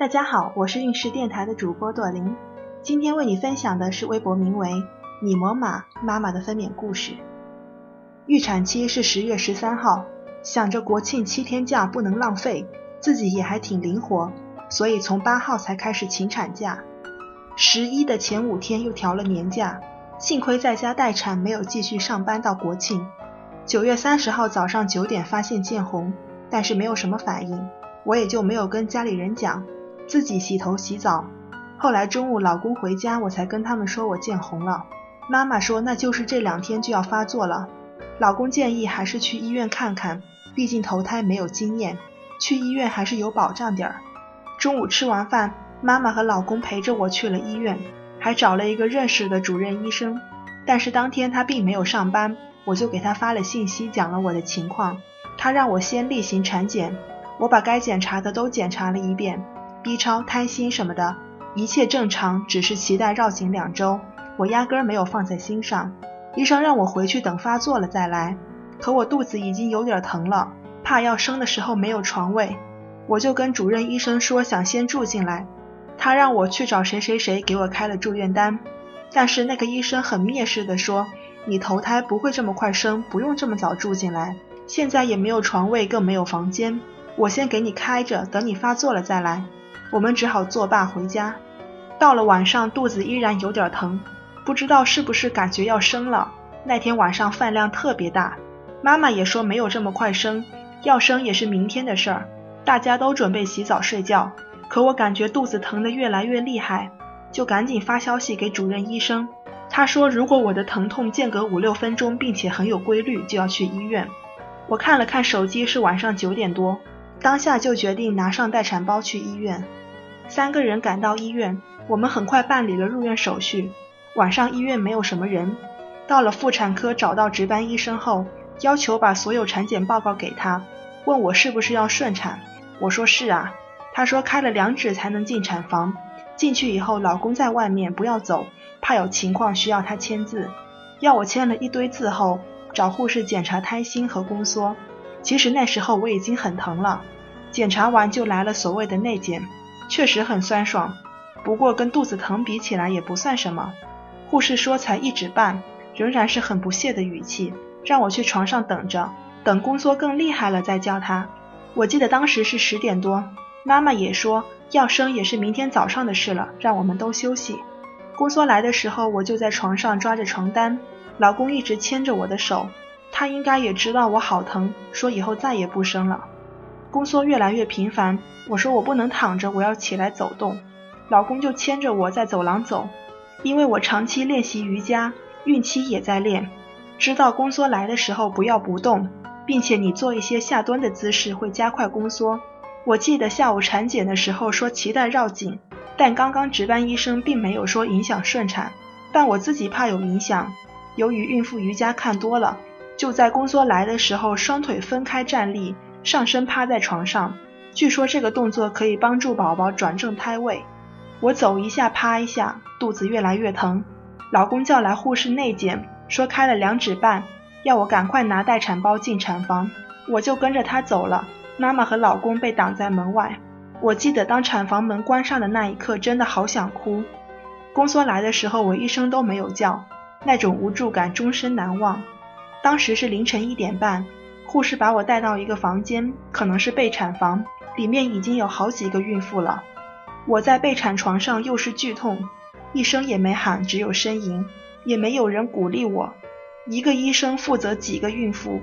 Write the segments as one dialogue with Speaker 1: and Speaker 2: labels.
Speaker 1: 大家好，我是运势电台的主播朵琳，今天为你分享的是微博名为“你魔马妈妈”的分娩故事。预产期是十月十三号，想着国庆七天假不能浪费，自己也还挺灵活，所以从八号才开始请产假。十一的前五天又调了年假，幸亏在家待产，没有继续上班到国庆。九月三十号早上九点发现见红，但是没有什么反应，我也就没有跟家里人讲。自己洗头洗澡，后来中午老公回家，我才跟他们说我见红了。妈妈说那就是这两天就要发作了。老公建议还是去医院看看，毕竟头胎没有经验，去医院还是有保障点儿。中午吃完饭，妈妈和老公陪着我去了医院，还找了一个认识的主任医生。但是当天他并没有上班，我就给他发了信息，讲了我的情况。他让我先例行产检，我把该检查的都检查了一遍。B 超、胎心什么的，一切正常，只是脐带绕颈两周，我压根儿没有放在心上。医生让我回去等发作了再来，可我肚子已经有点疼了，怕要生的时候没有床位，我就跟主任医生说想先住进来，他让我去找谁谁谁给我开了住院单，但是那个医生很蔑视的说，你头胎不会这么快生，不用这么早住进来，现在也没有床位，更没有房间，我先给你开着，等你发作了再来。我们只好作罢回家。到了晚上，肚子依然有点疼，不知道是不是感觉要生了。那天晚上饭量特别大，妈妈也说没有这么快生，要生也是明天的事儿。大家都准备洗澡睡觉，可我感觉肚子疼得越来越厉害，就赶紧发消息给主任医生。他说如果我的疼痛间隔五六分钟，并且很有规律，就要去医院。我看了看手机，是晚上九点多，当下就决定拿上待产包去医院。三个人赶到医院，我们很快办理了入院手续。晚上医院没有什么人。到了妇产科，找到值班医生后，要求把所有产检报告给他，问我是不是要顺产。我说是啊。他说开了两指才能进产房，进去以后老公在外面不要走，怕有情况需要他签字。要我签了一堆字后，找护士检查胎心和宫缩。其实那时候我已经很疼了，检查完就来了所谓的内检。确实很酸爽，不过跟肚子疼比起来也不算什么。护士说才一指半，仍然是很不屑的语气，让我去床上等着，等宫缩更厉害了再叫他。我记得当时是十点多，妈妈也说要生也是明天早上的事了，让我们都休息。宫缩来的时候，我就在床上抓着床单，老公一直牵着我的手，他应该也知道我好疼，说以后再也不生了。宫缩越来越频繁，我说我不能躺着，我要起来走动。老公就牵着我在走廊走，因为我长期练习瑜伽，孕期也在练，知道宫缩来的时候不要不动，并且你做一些下蹲的姿势会加快宫缩。我记得下午产检的时候说脐带绕颈，但刚刚值班医生并没有说影响顺产，但我自己怕有影响。由于孕妇瑜伽看多了，就在宫缩来的时候双腿分开站立。上身趴在床上，据说这个动作可以帮助宝宝转正胎位。我走一下趴一下，肚子越来越疼。老公叫来护士内检，说开了两指半，要我赶快拿待产包进产房。我就跟着他走了。妈妈和老公被挡在门外。我记得当产房门关上的那一刻，真的好想哭。宫缩来的时候，我一声都没有叫，那种无助感终身难忘。当时是凌晨一点半。护士把我带到一个房间，可能是备产房，里面已经有好几个孕妇了。我在备产床上又是剧痛，一声也没喊，只有呻吟，也没有人鼓励我。一个医生负责几个孕妇，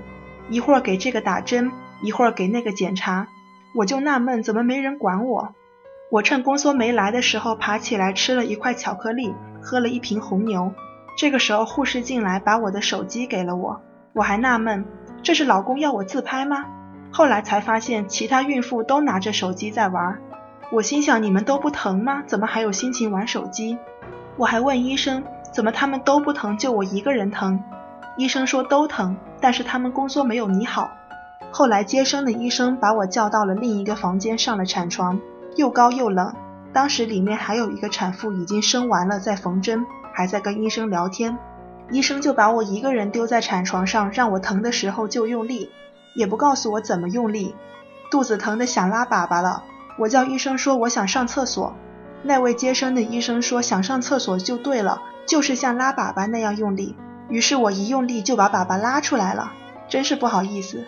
Speaker 1: 一会儿给这个打针，一会儿给那个检查，我就纳闷怎么没人管我。我趁宫缩没来的时候爬起来吃了一块巧克力，喝了一瓶红牛。这个时候护士进来把我的手机给了我，我还纳闷。这是老公要我自拍吗？后来才发现，其他孕妇都拿着手机在玩。我心想，你们都不疼吗？怎么还有心情玩手机？我还问医生，怎么他们都不疼，就我一个人疼？医生说都疼，但是他们宫缩没有你好。后来接生的医生把我叫到了另一个房间，上了产床，又高又冷。当时里面还有一个产妇已经生完了，在缝针，还在跟医生聊天。医生就把我一个人丢在产床上，让我疼的时候就用力，也不告诉我怎么用力。肚子疼得想拉粑粑了，我叫医生说我想上厕所，那位接生的医生说想上厕所就对了，就是像拉粑粑那样用力。于是我一用力就把粑粑拉出来了，真是不好意思。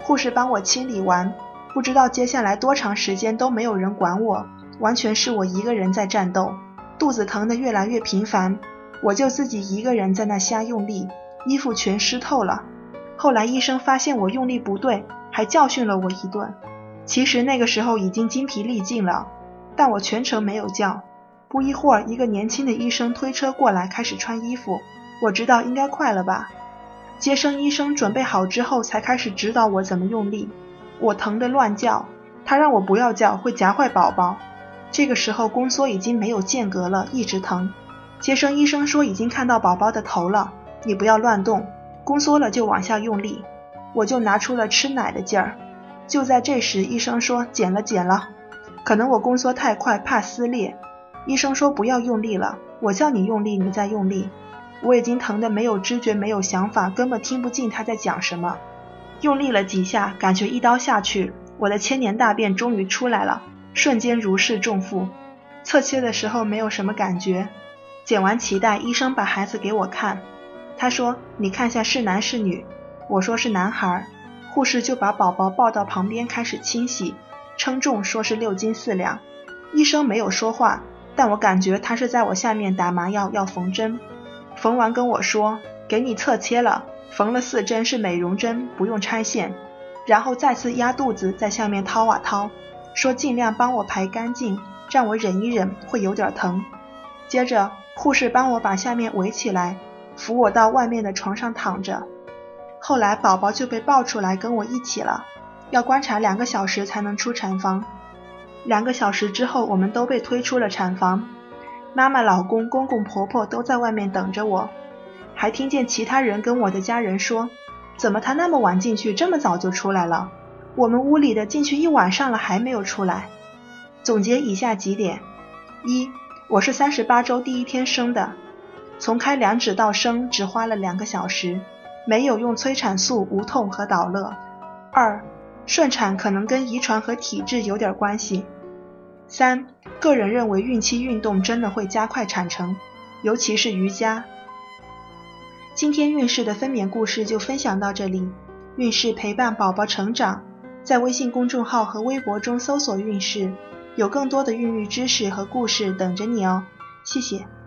Speaker 1: 护士帮我清理完，不知道接下来多长时间都没有人管我，完全是我一个人在战斗，肚子疼得越来越频繁，我就自己一个人在那瞎用力，衣服全湿透了。后来医生发现我用力不对，还教训了我一顿。其实那个时候已经精疲力尽了，但我全程没有叫。不一会儿，一个年轻的医生推车过来，开始穿衣服。我知道应该快了吧。接生医生准备好之后，才开始指导我怎么用力。我疼得乱叫，他让我不要叫，会夹坏宝宝。这个时候宫缩已经没有间隔了，一直疼。接生医生说已经看到宝宝的头了，你不要乱动，宫缩了就往下用力。我就拿出了吃奶的劲儿。就在这时，医生说剪了剪了，可能我宫缩太快，怕撕裂。医生说不要用力了，我叫你用力，你再用力。我已经疼得没有知觉，没有想法，根本听不进他在讲什么。用力了几下，感觉一刀下去，我的千年大便终于出来了，瞬间如释重负。侧切的时候没有什么感觉，剪完脐带，医生把孩子给我看，他说：“你看下是男是女。”我说是男孩，护士就把宝宝抱到旁边开始清洗，称重说是六斤四两。医生没有说话，但我感觉他是在我下面打麻药要缝针。缝完跟我说：“给你侧切了，缝了四针是美容针，不用拆线。”然后再次压肚子，在下面掏啊掏，说尽量帮我排干净，让我忍一忍，会有点疼。接着护士帮我把下面围起来，扶我到外面的床上躺着。后来宝宝就被抱出来跟我一起了，要观察两个小时才能出产房。两个小时之后，我们都被推出了产房。妈妈、老公、公公、婆婆都在外面等着我，还听见其他人跟我的家人说：“怎么他那么晚进去，这么早就出来了？我们屋里的进去一晚上了还没有出来。”总结以下几点：一，我是三十八周第一天生的，从开两指到生只花了两个小时，没有用催产素，无痛和导乐。二，顺产可能跟遗传和体质有点关系。三，个人认为孕期运动真的会加快产程，尤其是瑜伽。今天孕氏的分娩故事就分享到这里，孕氏陪伴宝宝成长，在微信公众号和微博中搜索“孕氏”，有更多的孕育知识和故事等着你哦，谢谢。